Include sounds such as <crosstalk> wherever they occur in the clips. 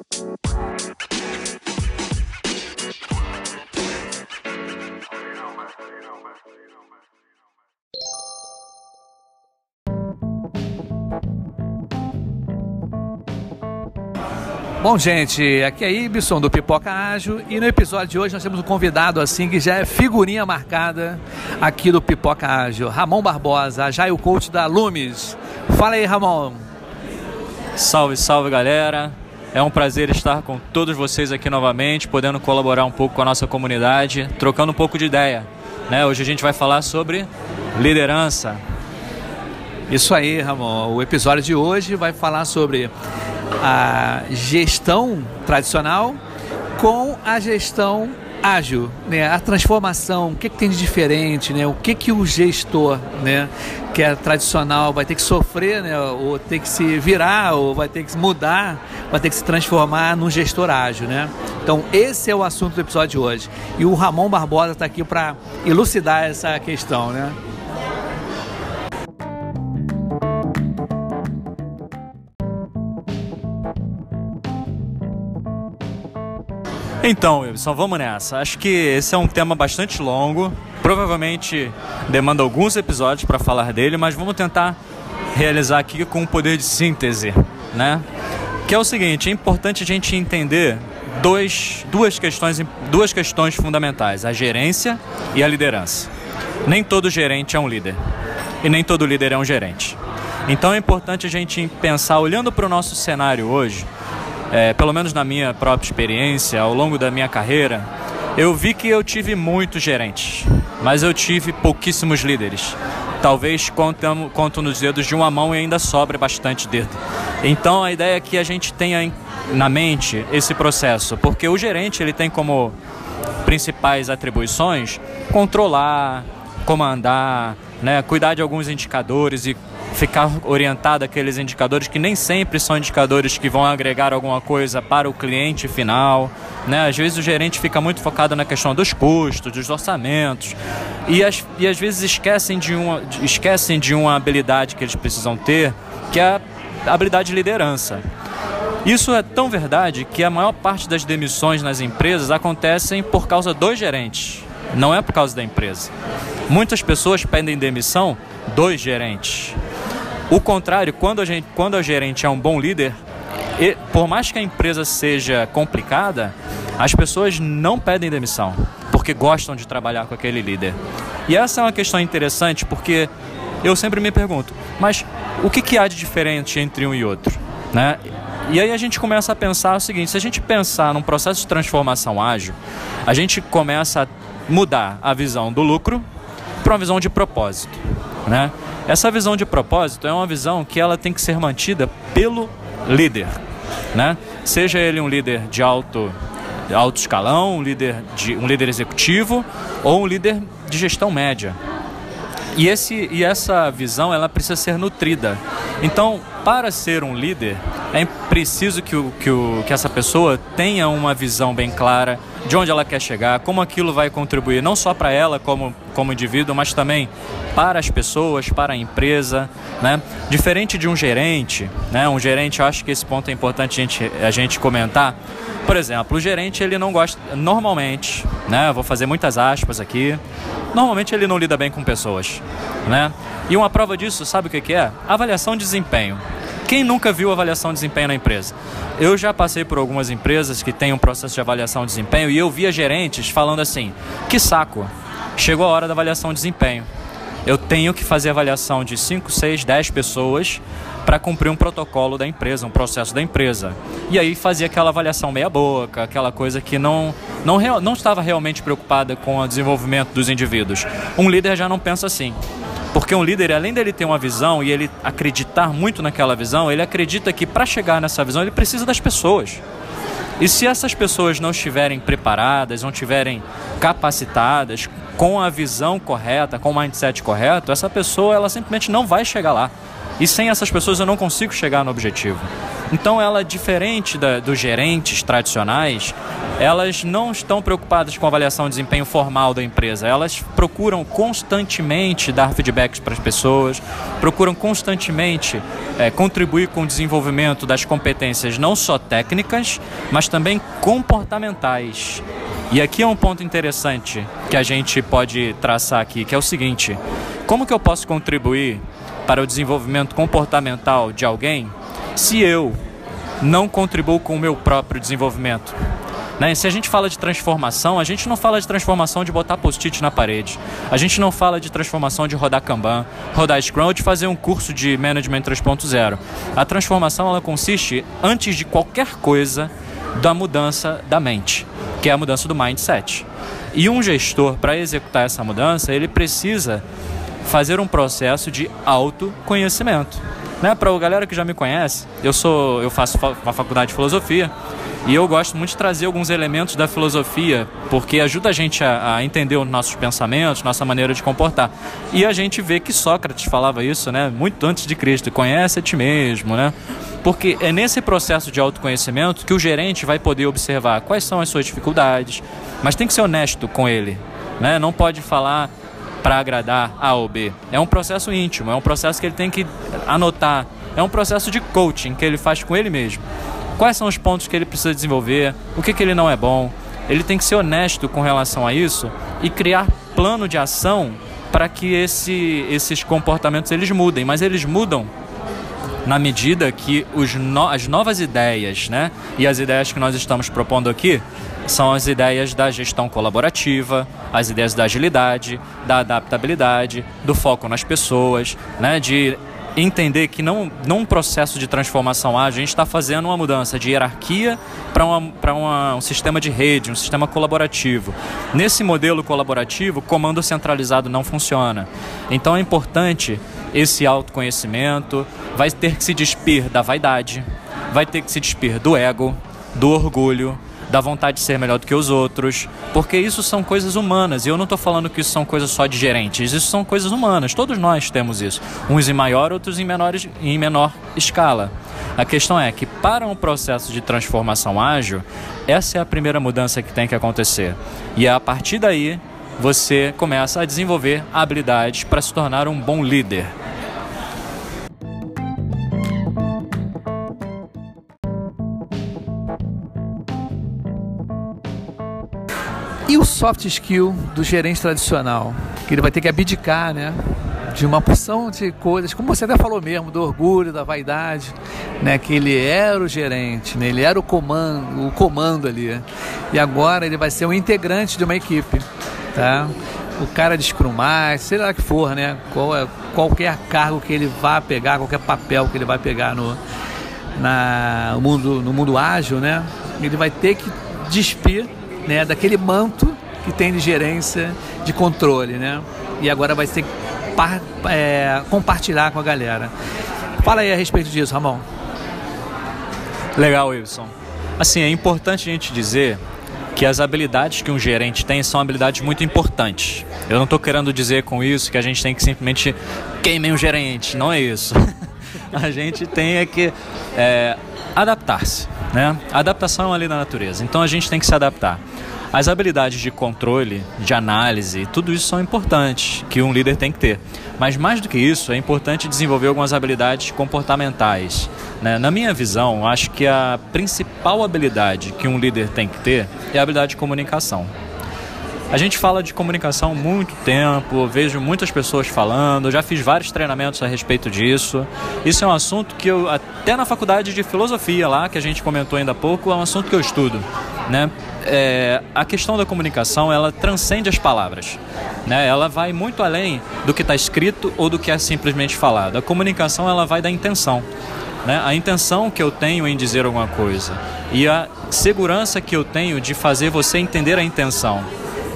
Bom, gente, aqui é Ibson do Pipoca Ágil e no episódio de hoje nós temos um convidado assim que já é figurinha marcada aqui do Pipoca Ágil, Ramon Barbosa, já é o coach da Lumes. Fala aí, Ramon. Salve, salve, galera. É um prazer estar com todos vocês aqui novamente, podendo colaborar um pouco com a nossa comunidade, trocando um pouco de ideia. Né? Hoje a gente vai falar sobre liderança. Isso aí, Ramon. O episódio de hoje vai falar sobre a gestão tradicional com a gestão ágil, né? A transformação, o que, que tem de diferente, né? O que que o gestor, né, que é tradicional, vai ter que sofrer, né? Ou ter que se virar, ou vai ter que mudar, vai ter que se transformar num gestor ágil, né? Então esse é o assunto do episódio de hoje. E o Ramon Barbosa está aqui para elucidar essa questão, né? Então, Wilson, vamos nessa. Acho que esse é um tema bastante longo. Provavelmente demanda alguns episódios para falar dele, mas vamos tentar realizar aqui com um poder de síntese, né? Que é o seguinte, é importante a gente entender dois, duas, questões, duas questões fundamentais, a gerência e a liderança. Nem todo gerente é um líder e nem todo líder é um gerente. Então é importante a gente pensar, olhando para o nosso cenário hoje, é, pelo menos na minha própria experiência, ao longo da minha carreira, eu vi que eu tive muitos gerentes, mas eu tive pouquíssimos líderes. Talvez conto, conto nos dedos de uma mão e ainda sobre bastante dedo. Então a ideia é que a gente tenha na mente esse processo, porque o gerente ele tem como principais atribuições controlar, comandar, né, cuidar de alguns indicadores e ficar orientado àqueles indicadores que nem sempre são indicadores que vão agregar alguma coisa para o cliente final. Né? Às vezes o gerente fica muito focado na questão dos custos, dos orçamentos, e, as, e às vezes esquecem de, uma, esquecem de uma habilidade que eles precisam ter, que é a habilidade de liderança. Isso é tão verdade que a maior parte das demissões nas empresas acontecem por causa dos gerentes, não é por causa da empresa. Muitas pessoas pedem demissão dos gerentes. O contrário, quando, a gente, quando o gerente é um bom líder, e, por mais que a empresa seja complicada, as pessoas não pedem demissão, porque gostam de trabalhar com aquele líder. E essa é uma questão interessante, porque eu sempre me pergunto, mas o que, que há de diferente entre um e outro? Né? E aí a gente começa a pensar o seguinte: se a gente pensar num processo de transformação ágil, a gente começa a mudar a visão do lucro para uma visão de propósito. Né? Essa visão de propósito é uma visão que ela tem que ser mantida pelo líder, né? Seja ele um líder de alto alto escalão, um líder de um líder executivo ou um líder de gestão média. E, esse, e essa visão ela precisa ser nutrida. Então, para ser um líder, é preciso que, o, que, o, que essa pessoa tenha uma visão bem clara de onde ela quer chegar, como aquilo vai contribuir não só para ela como, como indivíduo, mas também para as pessoas, para a empresa, né? Diferente de um gerente, né? Um gerente, eu acho que esse ponto é importante a gente, a gente comentar. Por exemplo, o gerente ele não gosta, normalmente, né? Vou fazer muitas aspas aqui. Normalmente ele não lida bem com pessoas, né? E uma prova disso, sabe o que, que é? Avaliação de desempenho. Quem nunca viu avaliação de desempenho na empresa? Eu já passei por algumas empresas que têm um processo de avaliação de desempenho e eu via gerentes falando assim: que saco, chegou a hora da avaliação de desempenho. Eu tenho que fazer avaliação de 5, 6, 10 pessoas para cumprir um protocolo da empresa, um processo da empresa. E aí fazia aquela avaliação meia boca, aquela coisa que não, não, não estava realmente preocupada com o desenvolvimento dos indivíduos. Um líder já não pensa assim. Porque um líder, além dele ter uma visão e ele acreditar muito naquela visão, ele acredita que para chegar nessa visão ele precisa das pessoas. E se essas pessoas não estiverem preparadas, não estiverem capacitadas com a visão correta, com o mindset correto, essa pessoa ela simplesmente não vai chegar lá. E sem essas pessoas eu não consigo chegar no objetivo. Então ela, diferente da, dos gerentes tradicionais, elas não estão preocupadas com a avaliação de desempenho formal da empresa. Elas procuram constantemente dar feedbacks para as pessoas, procuram constantemente é, contribuir com o desenvolvimento das competências não só técnicas, mas também comportamentais. E aqui é um ponto interessante que a gente pode traçar aqui, que é o seguinte: como que eu posso contribuir para o desenvolvimento comportamental de alguém se eu não contribuo com o meu próprio desenvolvimento? Né? Se a gente fala de transformação, a gente não fala de transformação de botar post-it na parede. A gente não fala de transformação de rodar Kanban, rodar Scrum ou de fazer um curso de Management 3.0. A transformação ela consiste, antes de qualquer coisa, da mudança da mente, que é a mudança do mindset. E um gestor, para executar essa mudança, ele precisa fazer um processo de autoconhecimento. Né? Para a galera que já me conhece, eu sou, eu faço uma faculdade de filosofia e eu gosto muito de trazer alguns elementos da filosofia, porque ajuda a gente a, a, entender os nossos pensamentos, nossa maneira de comportar. E a gente vê que Sócrates falava isso, né, muito antes de Cristo, conhece a ti mesmo, né? Porque é nesse processo de autoconhecimento que o gerente vai poder observar quais são as suas dificuldades, mas tem que ser honesto com ele, né? Não pode falar para agradar A ou B. É um processo íntimo, é um processo que ele tem que anotar, é um processo de coaching que ele faz com ele mesmo quais são os pontos que ele precisa desenvolver, o que, que ele não é bom. Ele tem que ser honesto com relação a isso e criar plano de ação para que esse, esses comportamentos eles mudem, mas eles mudam na medida que no, as novas ideias, né, e as ideias que nós estamos propondo aqui são as ideias da gestão colaborativa, as ideias da agilidade, da adaptabilidade, do foco nas pessoas, né, de entender que não num processo de transformação ágil, a gente está fazendo uma mudança de hierarquia para um sistema de rede, um sistema colaborativo. Nesse modelo colaborativo, comando centralizado não funciona. Então é importante esse autoconhecimento, vai ter que se despir da vaidade, vai ter que se despir do ego, do orgulho, da vontade de ser melhor do que os outros, porque isso são coisas humanas. E eu não estou falando que isso são coisas só de gerentes, isso são coisas humanas. Todos nós temos isso, uns em maior, outros em, em menor escala. A questão é que para um processo de transformação ágil, essa é a primeira mudança que tem que acontecer. E é a partir daí você começa a desenvolver habilidades para se tornar um bom líder. E o soft skill do gerente tradicional? Que ele vai ter que abdicar, né? De uma porção de coisas, como você até falou mesmo, do orgulho, da vaidade, né? Que ele era o gerente, né? Ele era o comando, o comando ali. E agora ele vai ser um integrante de uma equipe, tá? O cara de Scrum Master, sei lá que for, né? Qual é, qualquer cargo que ele vá pegar, qualquer papel que ele vai pegar no, na, no, mundo, no mundo ágil, né? Ele vai ter que despir né, daquele manto que tem de gerência, de controle, né? E agora vai ser par, é, compartilhar com a galera. Fala aí a respeito disso, Ramon. Legal, Wilson. Assim, é importante a gente dizer que as habilidades que um gerente tem são habilidades muito importantes. Eu não estou querendo dizer com isso que a gente tem que simplesmente queimar um gerente, não é isso. <laughs> a gente tem é que é, adaptar-se. Né? Adaptação lei da natureza, então a gente tem que se adaptar. As habilidades de controle, de análise, tudo isso são importantes, que um líder tem que ter. Mas mais do que isso, é importante desenvolver algumas habilidades comportamentais. Né? Na minha visão, acho que a principal habilidade que um líder tem que ter é a habilidade de comunicação. A gente fala de comunicação há muito tempo, vejo muitas pessoas falando, já fiz vários treinamentos a respeito disso. Isso é um assunto que eu, até na faculdade de filosofia lá, que a gente comentou ainda há pouco, é um assunto que eu estudo. Né? É, a questão da comunicação, ela transcende as palavras. Né? Ela vai muito além do que está escrito ou do que é simplesmente falado. A comunicação, ela vai da intenção. Né? A intenção que eu tenho em dizer alguma coisa e a segurança que eu tenho de fazer você entender a intenção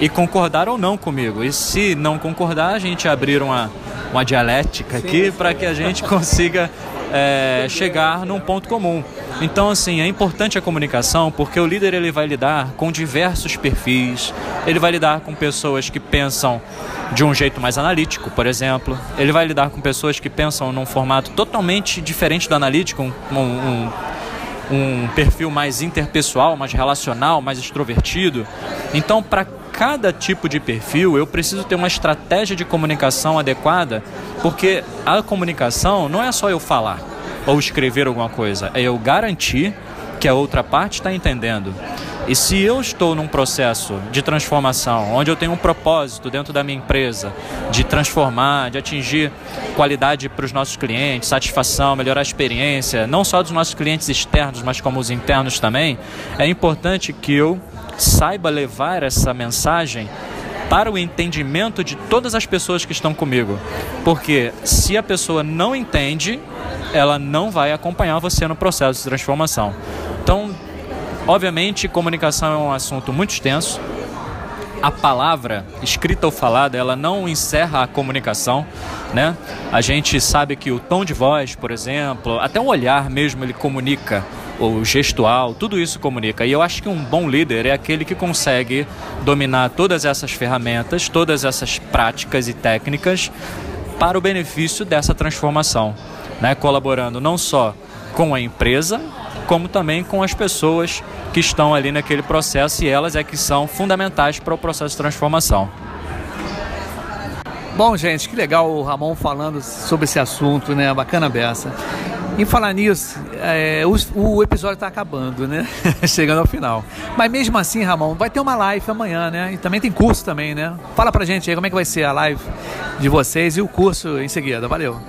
e concordar ou não comigo. E se não concordar, a gente abrir uma, uma dialética aqui para que a gente <laughs> consiga é, chegar num ponto comum. Então, assim, é importante a comunicação porque o líder ele vai lidar com diversos perfis, ele vai lidar com pessoas que pensam de um jeito mais analítico, por exemplo, ele vai lidar com pessoas que pensam num formato totalmente diferente do analítico, um, um, um perfil mais interpessoal, mais relacional, mais extrovertido. Então, para cada tipo de perfil, eu preciso ter uma estratégia de comunicação adequada, porque a comunicação não é só eu falar ou escrever alguma coisa, é eu garantir que a outra parte está entendendo. E se eu estou num processo de transformação, onde eu tenho um propósito dentro da minha empresa de transformar, de atingir qualidade para os nossos clientes, satisfação, melhorar a experiência, não só dos nossos clientes externos, mas como os internos também, é importante que eu saiba levar essa mensagem para o entendimento de todas as pessoas que estão comigo. Porque se a pessoa não entende, ela não vai acompanhar você no processo de transformação. Obviamente, comunicação é um assunto muito extenso. A palavra, escrita ou falada, ela não encerra a comunicação, né? A gente sabe que o tom de voz, por exemplo, até o olhar mesmo, ele comunica, o gestual, tudo isso comunica. E eu acho que um bom líder é aquele que consegue dominar todas essas ferramentas, todas essas práticas e técnicas para o benefício dessa transformação, né? Colaborando não só com a empresa, como também com as pessoas que estão ali naquele processo e elas é que são fundamentais para o processo de transformação. Bom, gente, que legal o Ramon falando sobre esse assunto, né? Bacana beça. Em falar nisso, é, o, o, episódio está acabando, né? <laughs> Chegando ao final. Mas mesmo assim, Ramon, vai ter uma live amanhã, né? E também tem curso também, né? Fala pra gente aí como é que vai ser a live de vocês e o curso em seguida. Valeu.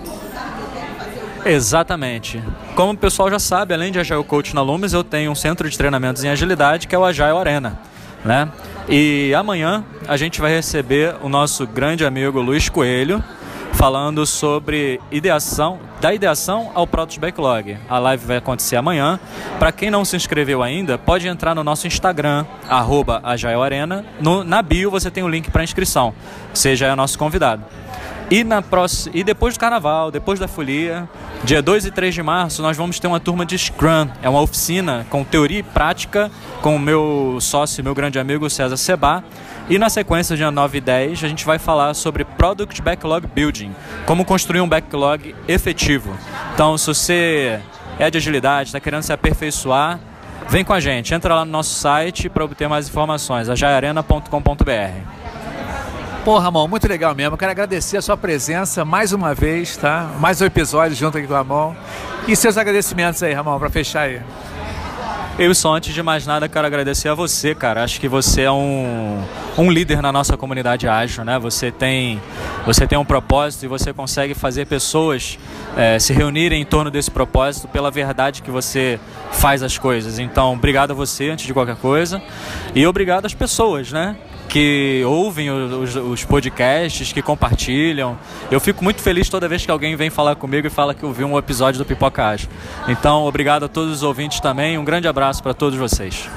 Exatamente. Como o pessoal já sabe, além de Agile Coach na Lumes, eu tenho um centro de treinamentos em agilidade que é o Agile Arena. Né? E amanhã a gente vai receber o nosso grande amigo Luiz Coelho falando sobre ideação, da ideação ao Product Backlog. A live vai acontecer amanhã. Para quem não se inscreveu ainda, pode entrar no nosso Instagram, arroba Arena. No, na bio você tem o link para inscrição. Seja é nosso convidado. E, na próxima, e depois do carnaval, depois da folia, dia 2 e 3 de março, nós vamos ter uma turma de Scrum. É uma oficina com teoria e prática com o meu sócio, meu grande amigo César Seba. E na sequência, dia 9 e 10, a gente vai falar sobre Product Backlog Building, como construir um backlog efetivo. Então, se você é de agilidade, está querendo se aperfeiçoar, vem com a gente. Entra lá no nosso site para obter mais informações, ajaarena.com.br. Pô, Ramon, muito legal mesmo. Quero agradecer a sua presença mais uma vez, tá? Mais um episódio junto aqui com o Ramon. E seus agradecimentos aí, Ramon, para fechar aí. Eu só, antes de mais nada, quero agradecer a você, cara. Acho que você é um, um líder na nossa comunidade ágil, né? Você tem, você tem um propósito e você consegue fazer pessoas é, se reunirem em torno desse propósito pela verdade que você faz as coisas. Então, obrigado a você, antes de qualquer coisa. E obrigado às pessoas, né? Que ouvem os, os, podcasts, que compartilham. Eu fico muito feliz toda vez que alguém vem falar comigo e fala que ouviu um episódio do Pipoca Ágil. Então, obrigado a todos os ouvintes também. Um grande abraço para todos vocês.